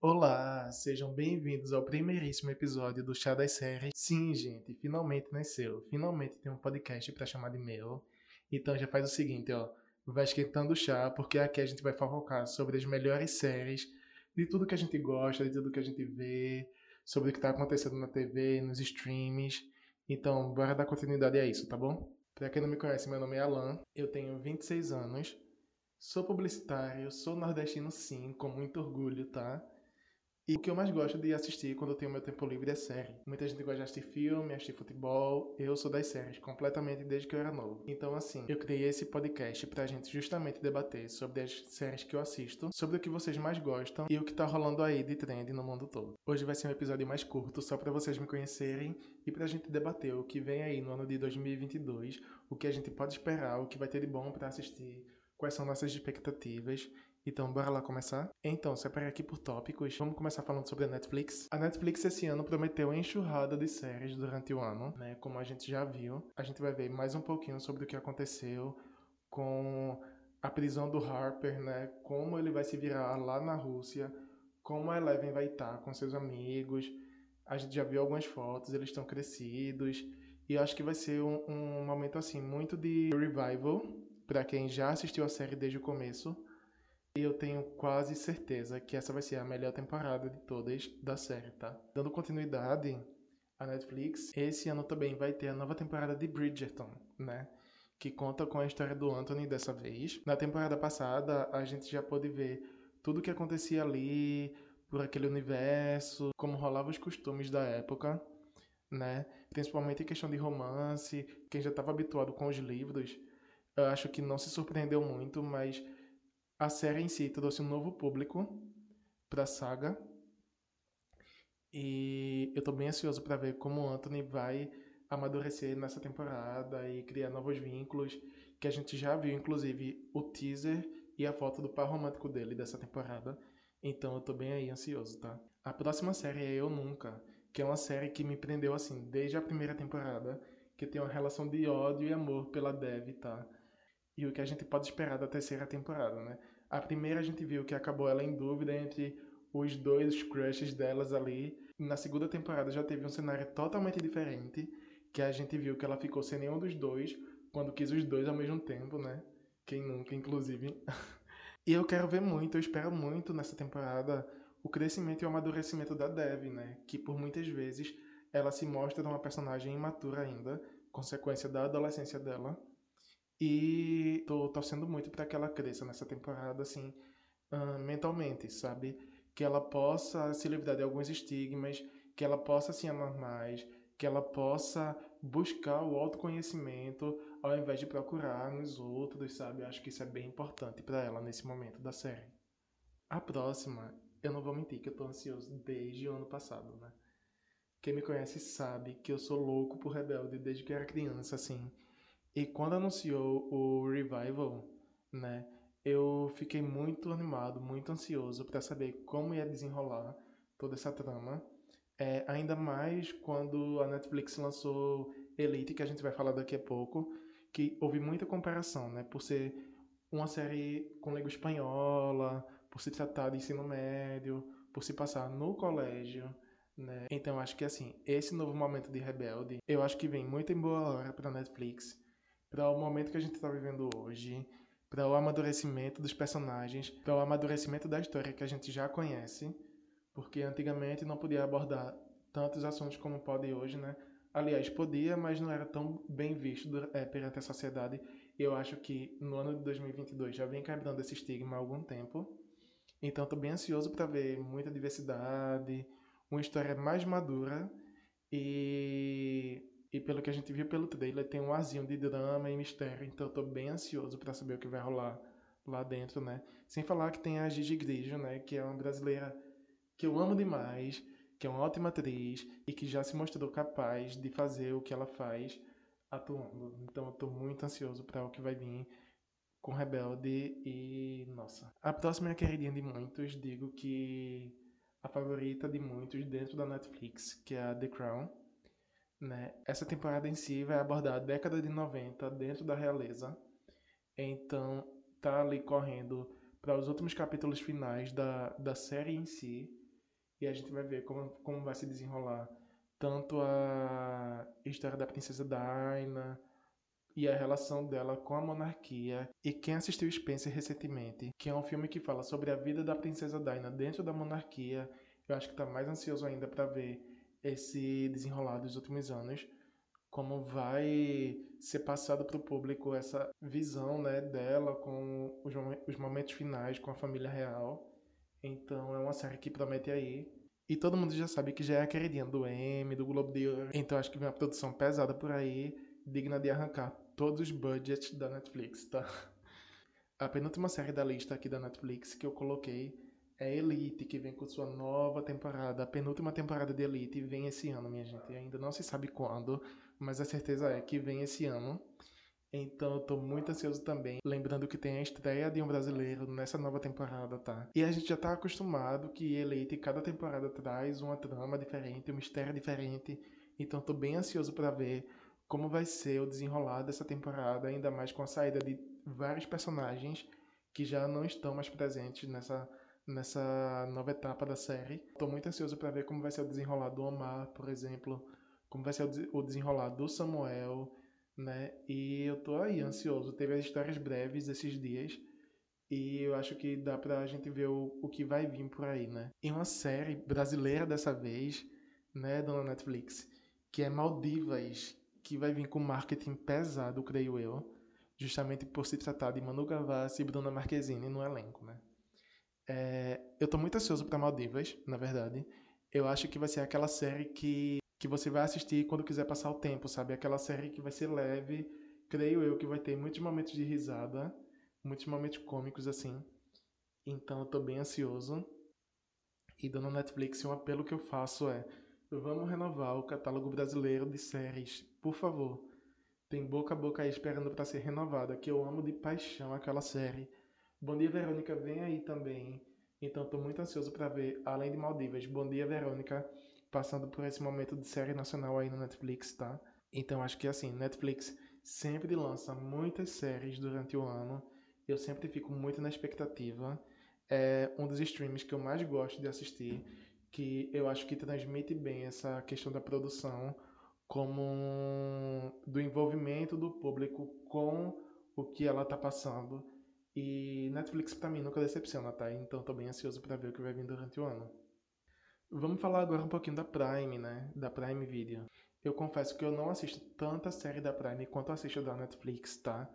Olá, sejam bem-vindos ao primeiríssimo episódio do Chá das Séries. Sim, gente, finalmente nasceu. Finalmente tem um podcast para chamar de meu. Então já faz o seguinte, ó, vai esquentando o chá, porque aqui a gente vai fofocar sobre as melhores séries, de tudo que a gente gosta, de tudo que a gente vê, sobre o que tá acontecendo na TV, nos streams. Então, bora dar continuidade a isso, tá bom? Pra quem não me conhece, meu nome é Alan, eu tenho 26 anos, sou publicitário, sou nordestino sim, com muito orgulho, tá? E o que eu mais gosto de assistir quando eu tenho meu tempo livre é série. Muita gente gosta de assistir filme, assistir futebol. Eu sou das séries, completamente desde que eu era novo. Então, assim, eu criei esse podcast pra gente justamente debater sobre as séries que eu assisto, sobre o que vocês mais gostam e o que tá rolando aí de trend no mundo todo. Hoje vai ser um episódio mais curto, só para vocês me conhecerem e pra gente debater o que vem aí no ano de 2022, o que a gente pode esperar, o que vai ter de bom para assistir, quais são nossas expectativas então, bora lá começar? Então, separei aqui por tópicos. Vamos começar falando sobre a Netflix. A Netflix esse ano prometeu enxurrada de séries durante o ano, né? Como a gente já viu. A gente vai ver mais um pouquinho sobre o que aconteceu com a prisão do Harper, né? Como ele vai se virar lá na Rússia, como a Eleven vai estar com seus amigos. A gente já viu algumas fotos, eles estão crescidos. E acho que vai ser um, um momento assim muito de revival para quem já assistiu a série desde o começo e eu tenho quase certeza que essa vai ser a melhor temporada de todas da série, tá? Dando continuidade à Netflix, esse ano também vai ter a nova temporada de Bridgerton, né? Que conta com a história do Anthony dessa vez. Na temporada passada, a gente já pôde ver tudo o que acontecia ali, por aquele universo, como rolavam os costumes da época, né? Principalmente em questão de romance. Quem já estava habituado com os livros, eu acho que não se surpreendeu muito, mas a série em si trouxe um novo público para a saga. E eu tô bem ansioso para ver como o Anthony vai amadurecer nessa temporada e criar novos vínculos, que a gente já viu inclusive o teaser e a foto do par romântico dele dessa temporada. Então eu tô bem aí ansioso, tá? A próxima série é Eu Nunca, que é uma série que me prendeu assim desde a primeira temporada, que tem uma relação de ódio e amor pela Dev, tá? E o que a gente pode esperar da terceira temporada, né? A primeira a gente viu que acabou ela em dúvida entre os dois crushes delas ali. Na segunda temporada já teve um cenário totalmente diferente, que a gente viu que ela ficou sem nenhum dos dois, quando quis os dois ao mesmo tempo, né? Quem nunca, inclusive. e eu quero ver muito, eu espero muito nessa temporada o crescimento e o amadurecimento da Dev, né? Que por muitas vezes ela se mostra uma personagem imatura ainda, consequência da adolescência dela. E tô torcendo muito para que ela cresça nessa temporada, assim, uh, mentalmente, sabe? Que ela possa se livrar de alguns estigmas, que ela possa se amar mais, que ela possa buscar o autoconhecimento ao invés de procurar nos outros, sabe? Acho que isso é bem importante para ela nesse momento da série. A próxima, eu não vou mentir que eu tô ansioso desde o ano passado, né? Quem me conhece sabe que eu sou louco por Rebelde desde que era criança, assim. E quando anunciou o Revival, né, eu fiquei muito animado, muito ansioso para saber como ia desenrolar toda essa trama. É, ainda mais quando a Netflix lançou Elite, que a gente vai falar daqui a pouco, que houve muita comparação, né, por ser uma série com língua espanhola, por se tratar de ensino médio, por se passar no colégio, né? Então acho que assim, esse novo momento de Rebelde, eu acho que vem muito em boa hora para Netflix para o momento que a gente está vivendo hoje, para o amadurecimento dos personagens, para o amadurecimento da história que a gente já conhece, porque antigamente não podia abordar tantos assuntos como pode hoje, né? Aliás, podia, mas não era tão bem visto é, perante a sociedade. Eu acho que no ano de 2022 já vem quebrando esse estigma há algum tempo. Então, estou bem ansioso para ver muita diversidade, uma história mais madura e e pelo que a gente viu pelo trailer, tem um arzinho de drama e mistério, então eu tô bem ansioso para saber o que vai rolar lá dentro, né? Sem falar que tem a Gigi Grigio, né? Que é uma brasileira que eu amo demais, que é uma ótima atriz e que já se mostrou capaz de fazer o que ela faz atuando. Então eu tô muito ansioso para o que vai vir com Rebelde e nossa. A próxima é a queridinha de muitos, digo que a favorita de muitos dentro da Netflix, que é a The Crown né? Essa temporada em si vai abordar a década de 90 dentro da realeza. Então, tá ali correndo para os últimos capítulos finais da, da série em si. E a gente vai ver como, como vai se desenrolar tanto a história da princesa Diana e a relação dela com a monarquia. E quem assistiu Spencer recentemente, que é um filme que fala sobre a vida da princesa Diana dentro da monarquia, eu acho que está mais ansioso ainda para ver esse desenrolar dos últimos anos, como vai ser passado para o público essa visão né, dela com os, os momentos finais com a família real. Então é uma série que promete aí. E todo mundo já sabe que já é a queridinha do M, do Globo de Ouro. Então acho que vem uma produção pesada por aí, digna de arrancar todos os budgets da Netflix, tá? A penúltima série da lista aqui da Netflix que eu coloquei é Elite, que vem com sua nova temporada. A penúltima temporada de Elite vem esse ano, minha gente. Ainda não se sabe quando, mas a certeza é que vem esse ano. Então eu tô muito ansioso também. Lembrando que tem a estreia de um brasileiro nessa nova temporada, tá? E a gente já tá acostumado que Elite, cada temporada traz uma trama diferente, um mistério diferente. Então tô bem ansioso para ver como vai ser o desenrolar dessa temporada, ainda mais com a saída de vários personagens que já não estão mais presentes nessa nessa nova etapa da série. Estou muito ansioso para ver como vai ser o desenrolar do Omar, por exemplo, como vai ser o desenrolar do Samuel, né? E eu tô aí ansioso. Teve as histórias breves esses dias e eu acho que dá pra gente ver o, o que vai vir por aí, né? E uma série brasileira dessa vez, né, dona Netflix, que é Maldivas, que vai vir com marketing pesado, creio eu, justamente por se tratar de Manu Gavassi e Bruna Marquezine no elenco, né? É, eu tô muito ansioso para Maldivas, na verdade. Eu acho que vai ser aquela série que, que você vai assistir quando quiser passar o tempo, sabe? Aquela série que vai ser leve, creio eu que vai ter muitos momentos de risada, muitos momentos cômicos assim. Então eu tô bem ansioso. E dona Netflix, um apelo que eu faço é: vamos renovar o catálogo brasileiro de séries, por favor. Tem boca a boca aí esperando para ser renovada, que eu amo de paixão aquela série. Bom Dia Verônica vem aí também. Então estou muito ansioso para ver, além de Maldivas, Bom Dia Verônica passando por esse momento de série nacional aí no Netflix, tá? Então acho que assim, Netflix sempre lança muitas séries durante o ano. Eu sempre fico muito na expectativa. É um dos streams que eu mais gosto de assistir, que eu acho que transmite bem essa questão da produção, como do envolvimento do público com o que ela está passando e Netflix para mim nunca decepciona, tá? Então tô bem ansioso para ver o que vai vir durante o ano. Vamos falar agora um pouquinho da Prime, né? Da Prime Video. Eu confesso que eu não assisto tanta série da Prime quanto assisto da Netflix, tá?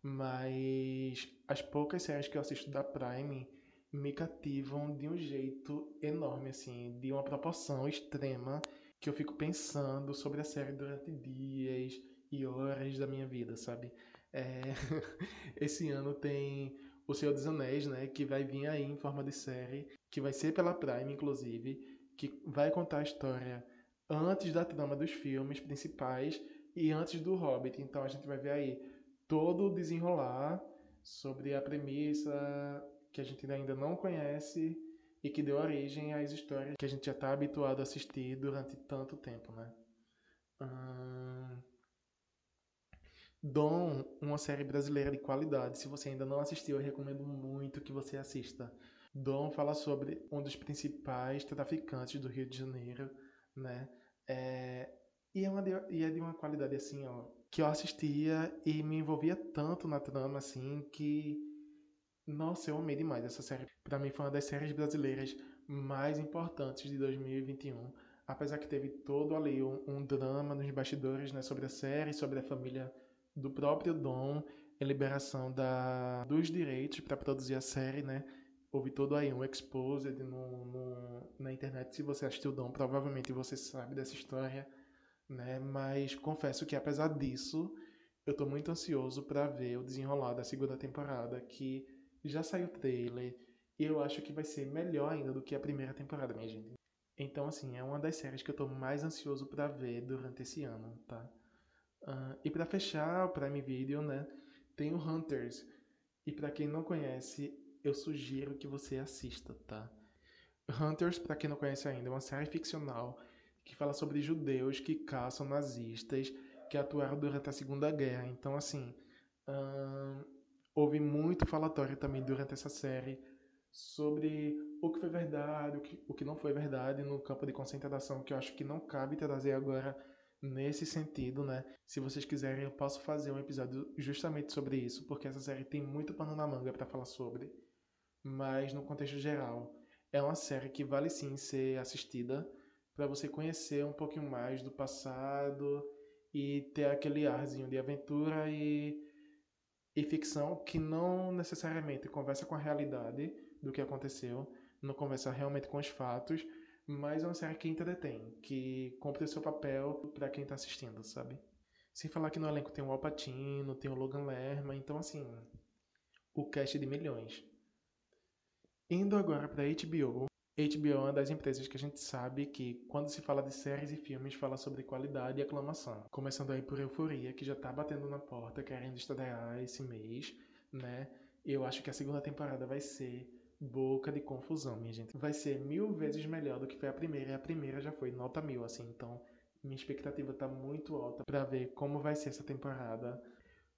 Mas as poucas séries que eu assisto da Prime me cativam de um jeito enorme, assim, de uma proporção extrema que eu fico pensando sobre a série durante dias e horas da minha vida, sabe? É, esse ano tem O Senhor dos Anéis, né? Que vai vir aí em forma de série, que vai ser pela Prime, inclusive, que vai contar a história antes da trama dos filmes principais e antes do Hobbit. Então a gente vai ver aí todo o desenrolar sobre a premissa que a gente ainda não conhece e que deu origem às histórias que a gente já está habituado a assistir durante tanto tempo, né? Hum... Dom, uma série brasileira de qualidade. Se você ainda não assistiu, eu recomendo muito que você assista. Dom fala sobre um dos principais traficantes do Rio de Janeiro, né? É, e, é uma de, e é de uma qualidade assim, ó, que eu assistia e me envolvia tanto na trama, assim, que. Nossa, eu amei demais essa série. Para mim foi uma das séries brasileiras mais importantes de 2021. Apesar que teve todo ali um, um drama nos bastidores, né, sobre a série, sobre a família do próprio Dom, a liberação da, dos direitos para produzir a série, né? Houve todo aí um exposed no, no, na internet. Se você assistiu Dom, provavelmente você sabe dessa história, né? Mas confesso que apesar disso, eu estou muito ansioso para ver o desenrolar da segunda temporada, que já saiu o trailer, e eu acho que vai ser melhor ainda do que a primeira temporada, minha gente. Então, assim, é uma das séries que eu estou mais ansioso para ver durante esse ano, tá? Uh, e para fechar o Prime Video, né, tem o Hunters. E para quem não conhece, eu sugiro que você assista, tá? Hunters, para quem não conhece ainda, é uma série ficcional que fala sobre judeus que caçam nazistas que atuaram durante a Segunda Guerra. Então, assim, houve muito falatório também durante essa série sobre o que foi verdade, o que, o que não foi verdade no campo de concentração, que eu acho que não cabe trazer agora nesse sentido, né? Se vocês quiserem, eu posso fazer um episódio justamente sobre isso, porque essa série tem muito pano na manga para falar sobre. Mas no contexto geral, é uma série que vale sim ser assistida para você conhecer um pouquinho mais do passado e ter aquele arzinho de aventura e, e ficção que não necessariamente conversa com a realidade do que aconteceu, não conversa realmente com os fatos, mas é uma série que entretém, que cumpre seu papel para quem tá assistindo, sabe? Sem falar que no elenco tem o Al Pacino, tem o Logan Lerman, então assim, o cast de milhões. Indo agora para HBO, HBO é uma das empresas que a gente sabe que, quando se fala de séries e filmes, fala sobre qualidade e aclamação. Começando aí por Euforia, que já tá batendo na porta, querendo estrear esse mês, né? Eu acho que a segunda temporada vai ser boca de confusão, minha gente. Vai ser mil vezes melhor do que foi a primeira, e a primeira já foi nota mil, assim. Então, minha expectativa tá muito alta para ver como vai ser essa temporada,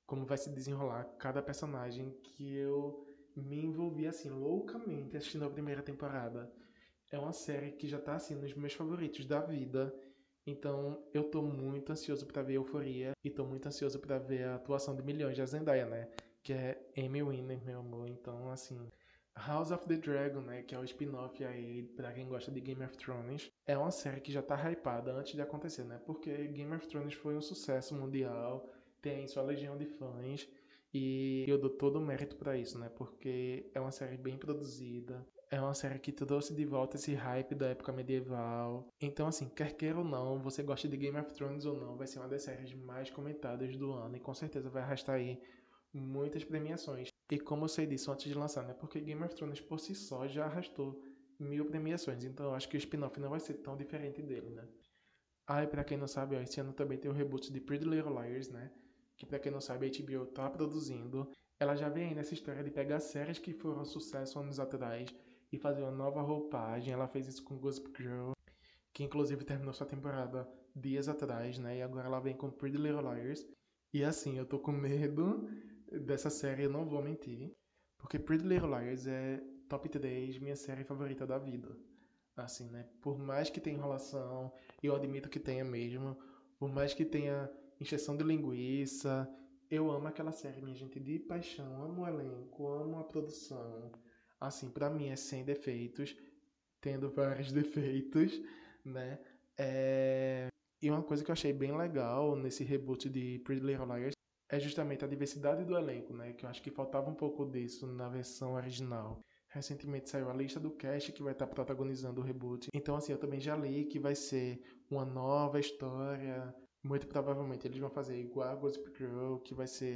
como vai se desenrolar cada personagem que eu me envolvi, assim, loucamente assistindo a primeira temporada. É uma série que já tá, assim, nos meus favoritos da vida. Então, eu tô muito ansioso para ver Euforia e tô muito ansioso para ver a atuação de milhões de Zendaya, né? Que é Amy Winner, meu amor. Então, assim, House of the Dragon, né, que é o spin-off aí para quem gosta de Game of Thrones, é uma série que já tá hypada antes de acontecer, né? Porque Game of Thrones foi um sucesso mundial, tem sua legião de fãs e eu dou todo o mérito para isso, né? Porque é uma série bem produzida, é uma série que trouxe de volta esse hype da época medieval. Então, assim, quer queira ou não, você gosta de Game of Thrones ou não, vai ser uma das séries mais comentadas do ano e com certeza vai arrastar aí muitas premiações. E como eu sei disso antes de lançar, né? Porque Game of Thrones por si só já arrastou mil premiações. Então eu acho que o spin-off não vai ser tão diferente dele, né? Ah, e pra quem não sabe, ó, esse ano também tem o reboot de Pretty Little Liars, né? Que pra quem não sabe, a HBO tá produzindo. Ela já vem aí nessa história de pegar séries que foram sucesso anos atrás e fazer uma nova roupagem. Ela fez isso com Gossip Girl, que inclusive terminou sua temporada dias atrás, né? E agora ela vem com Pretty Little Liars. E assim, eu tô com medo dessa série, eu não vou mentir. Porque Pretty Little Liars é top 3 minha série favorita da vida. Assim, né? Por mais que tenha enrolação, eu admito que tenha mesmo, por mais que tenha injeção de linguiça, eu amo aquela série, minha gente, de paixão. Amo o elenco, amo a produção. Assim, para mim é sem defeitos, tendo vários defeitos, né? É... E uma coisa que eu achei bem legal nesse reboot de Pretty Little Liars é justamente a diversidade do elenco, né? Que eu acho que faltava um pouco disso na versão original. Recentemente saiu a lista do cast que vai estar protagonizando o reboot. Então, assim, eu também já li que vai ser uma nova história. Muito provavelmente eles vão fazer igual a Gossip Girl, que vai ser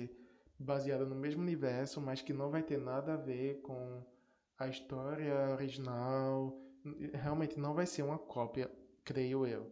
baseada no mesmo universo, mas que não vai ter nada a ver com a história original. Realmente não vai ser uma cópia, creio eu.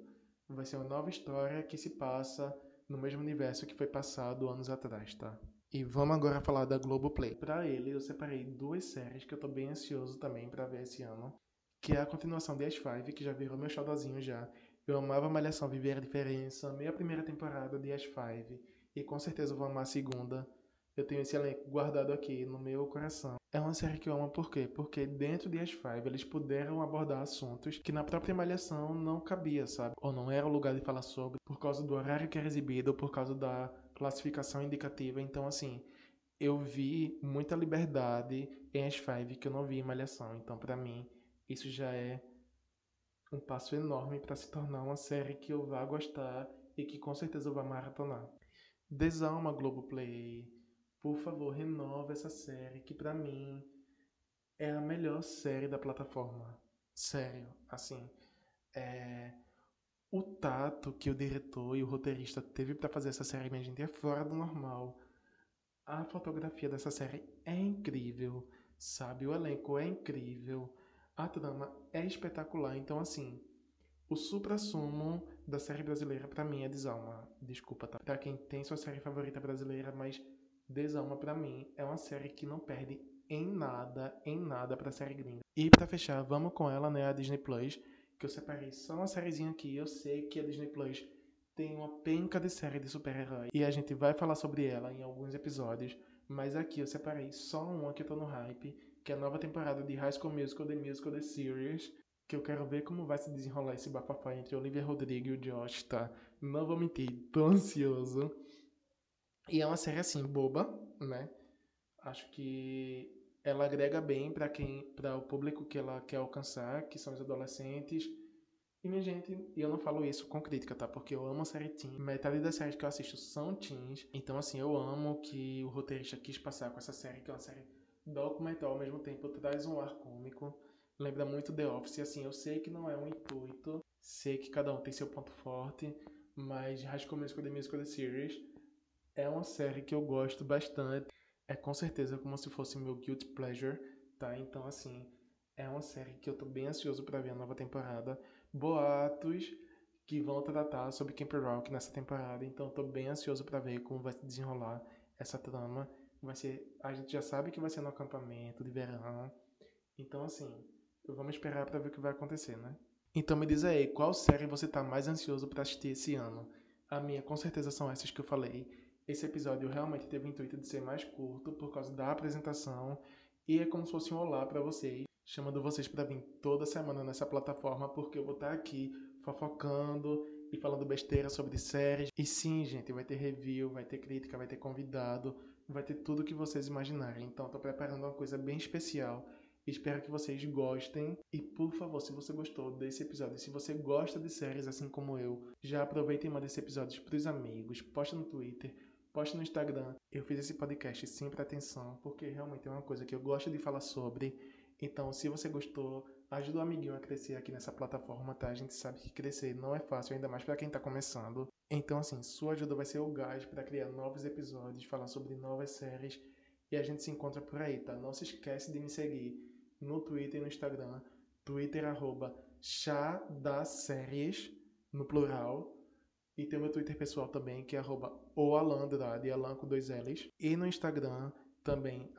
Vai ser uma nova história que se passa no mesmo universo que foi passado anos atrás, tá? E vamos agora falar da Globoplay. Para ele, eu separei duas séries que eu tô bem ansioso também para ver esse ano, que é a continuação de As5, que já virou meu xodózinho já. Eu amava Malhação Viver a Diferença, amei a primeira temporada de As5, e com certeza vou amar a segunda. Eu tenho esse elenco guardado aqui no meu coração. É uma série que eu amo por quê? Porque dentro de As5 eles puderam abordar assuntos que na própria Malhação não cabia, sabe? Ou não era o lugar de falar sobre, por causa do horário que era exibido, ou por causa da classificação indicativa. Então, assim, eu vi muita liberdade em As5 que eu não vi em Malhação. Então, para mim, isso já é um passo enorme para se tornar uma série que eu vá gostar e que com certeza eu vá maratonar. Desalma Globoplay por favor, renova essa série que para mim é a melhor série da plataforma. Sério, assim, é o tato que o diretor e o roteirista teve para fazer essa série, minha gente, é fora do normal. A fotografia dessa série é incrível, sabe? O elenco é incrível, a trama é espetacular. Então, assim, o supra-sumo da série brasileira para mim é Desalma. Desculpa, tá? Pra quem tem sua série favorita brasileira, mas Desalma para mim é uma série que não perde em nada, em nada pra série gringa. E para fechar, vamos com ela, né, a Disney Plus, que eu separei só uma sériezinha aqui. Eu sei que a Disney Plus tem uma penca de série de super-herói e a gente vai falar sobre ela em alguns episódios, mas aqui eu separei só uma que eu tô no hype, que é a nova temporada de High School Musical, The Musical, The Series, que eu quero ver como vai se desenrolar esse bafafá entre Olivia Rodrigo e o Josh, tá? Não vou mentir, tô ansioso. E é uma série assim, boba, né? Acho que ela agrega bem para quem, para o público que ela quer alcançar, que são os adolescentes. E minha gente, eu não falo isso com crítica, tá? Porque eu amo a série teen. Metade das séries que eu assisto são teens. Então assim, eu amo que o roteirista quis passar com essa série, que é uma série documental ao mesmo tempo, traz um ar cômico. Lembra muito The Office, assim, eu sei que não é um intuito, sei que cada um tem seu ponto forte, mas High School Musical The Musical The Series é uma série que eu gosto bastante. É com certeza como se fosse meu guilty pleasure, tá? Então, assim, é uma série que eu tô bem ansioso para ver a nova temporada. Boatos que vão tratar sobre Camp Rock nessa temporada, então tô bem ansioso para ver como vai se desenrolar essa trama. Vai ser, a gente já sabe que vai ser no acampamento de verão. Então, assim, vamos esperar para ver o que vai acontecer, né? Então me diz aí, qual série você tá mais ansioso para assistir esse ano? A minha, com certeza, são essas que eu falei. Esse episódio realmente teve o intuito de ser mais curto por causa da apresentação e é como se fosse um olá para vocês, chamando vocês para vir toda semana nessa plataforma porque eu vou estar tá aqui fofocando e falando besteira sobre séries. E sim, gente, vai ter review, vai ter crítica, vai ter convidado, vai ter tudo que vocês imaginarem. Então, tô preparando uma coisa bem especial. Espero que vocês gostem. E por favor, se você gostou desse episódio, se você gosta de séries assim como eu, já aproveita e manda esse episódio pros amigos, posta no Twitter, poste no Instagram. Eu fiz esse podcast sim para atenção, porque realmente é uma coisa que eu gosto de falar sobre. Então, se você gostou, ajuda o amiguinho a crescer aqui nessa plataforma, tá? A gente sabe que crescer não é fácil, ainda mais para quem tá começando. Então, assim, sua ajuda vai ser o gás para criar novos episódios, falar sobre novas séries. E a gente se encontra por aí, tá? Não se esquece de me seguir no Twitter e no Instagram. Twitter, arroba chá das séries, no plural. E tem o meu Twitter pessoal também, que é oalandrade, Alan com dois L's. E no Instagram também,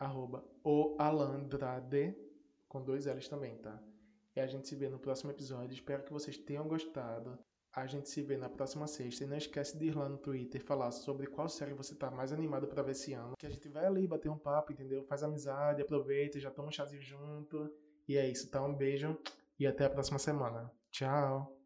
oalandrade, com dois L's também, tá? E a gente se vê no próximo episódio. Espero que vocês tenham gostado. A gente se vê na próxima sexta. E não esquece de ir lá no Twitter falar sobre qual série você tá mais animado para ver esse ano. Que a gente vai ali bater um papo, entendeu? Faz amizade, aproveita, já toma um chazinho junto. E é isso, tá? Um beijo e até a próxima semana. Tchau!